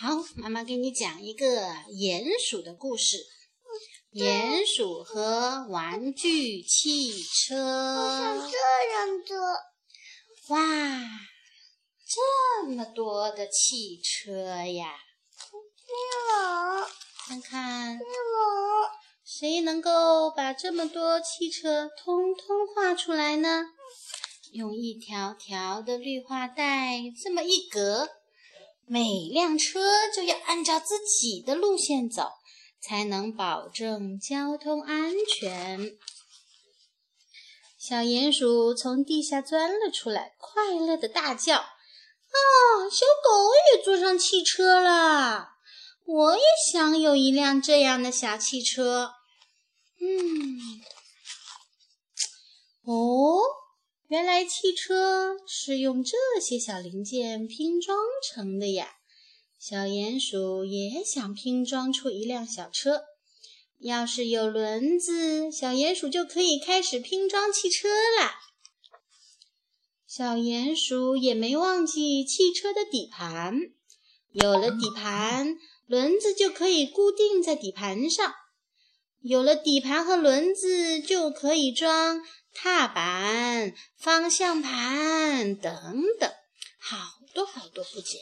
好，妈妈给你讲一个鼹鼠的故事。鼹鼠和玩具汽车。我想这样做。哇，这么多的汽车呀！我，看看，我，谁能够把这么多汽车通通画出来呢？用一条条的绿化带这么一隔。每辆车就要按照自己的路线走，才能保证交通安全。小鼹鼠从地下钻了出来，快乐的大叫：“啊，小狗也坐上汽车了！我也想有一辆这样的小汽车。”嗯，哦。原来汽车是用这些小零件拼装成的呀！小鼹鼠也想拼装出一辆小车。要是有轮子，小鼹鼠就可以开始拼装汽车了。小鼹鼠也没忘记汽车的底盘。有了底盘，轮子就可以固定在底盘上。有了底盘和轮子，就可以装。踏板、方向盘等等，好多好多部件。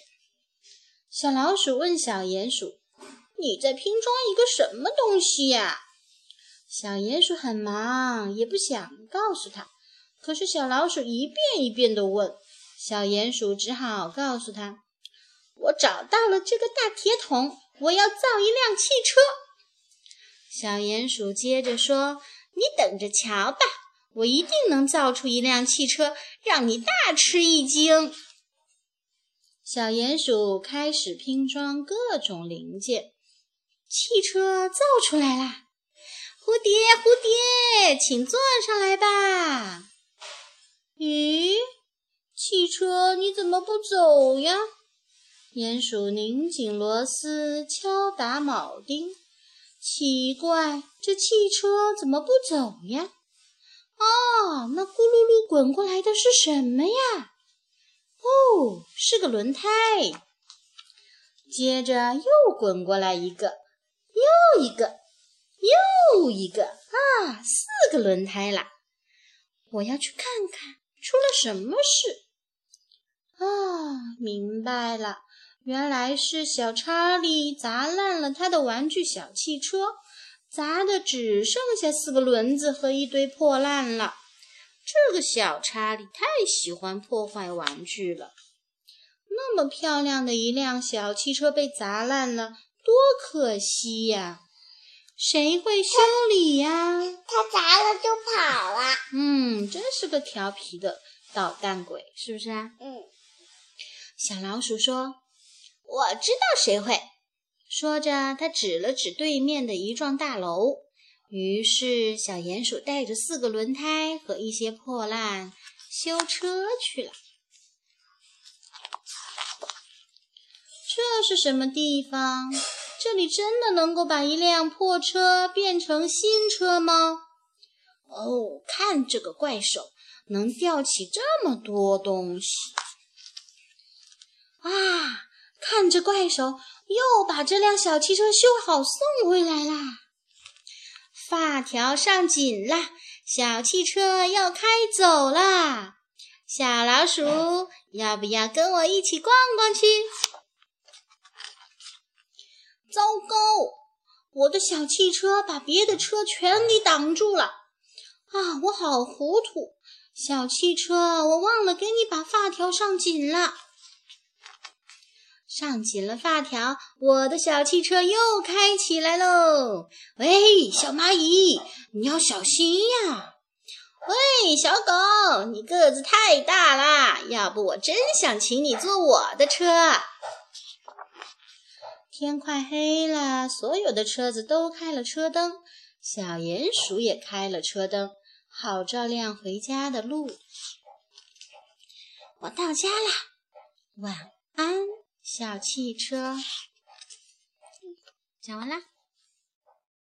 小老鼠问小鼹鼠：“你在拼装一个什么东西呀？”小鼹鼠很忙，也不想告诉他。可是小老鼠一遍一遍地问，小鼹鼠只好告诉他：“我找到了这个大铁桶，我要造一辆汽车。”小鼹鼠接着说：“你等着瞧吧。”我一定能造出一辆汽车，让你大吃一惊。小鼹鼠开始拼装各种零件，汽车造出来啦！蝴蝶，蝴蝶，请坐上来吧。咦，汽车你怎么不走呀？鼹鼠拧紧螺丝，敲打铆钉。奇怪，这汽车怎么不走呀？哦，那咕噜噜滚过来的是什么呀？哦，是个轮胎。接着又滚过来一个，又一个，又一个啊，四个轮胎啦！我要去看看出了什么事。啊，明白了，原来是小查理砸烂了他的玩具小汽车。砸的只剩下四个轮子和一堆破烂了。这个小查理太喜欢破坏玩具了。那么漂亮的一辆小汽车被砸烂了，多可惜呀！谁会修理呀？他砸了就跑了。嗯，真是个调皮的捣蛋鬼，是不是啊？嗯。小老鼠说：“我知道谁会。”说着，他指了指对面的一幢大楼。于是，小鼹鼠带着四个轮胎和一些破烂修车去了。这是什么地方？这里真的能够把一辆破车变成新车吗？哦，看这个怪手能吊起这么多东西！啊，看着怪手！又把这辆小汽车修好送回来啦！发条上紧啦，小汽车要开走啦！小老鼠，要不要跟我一起逛逛去？糟糕，我的小汽车把别的车全给挡住了！啊，我好糊涂！小汽车，我忘了给你把发条上紧了。上紧了发条，我的小汽车又开起来喽！喂，小蚂蚁，你要小心呀！喂，小狗，你个子太大啦，要不我真想请你坐我的车。天快黑了，所有的车子都开了车灯，小鼹鼠也开了车灯，好照亮回家的路。我到家啦，晚安。小汽车，讲完啦。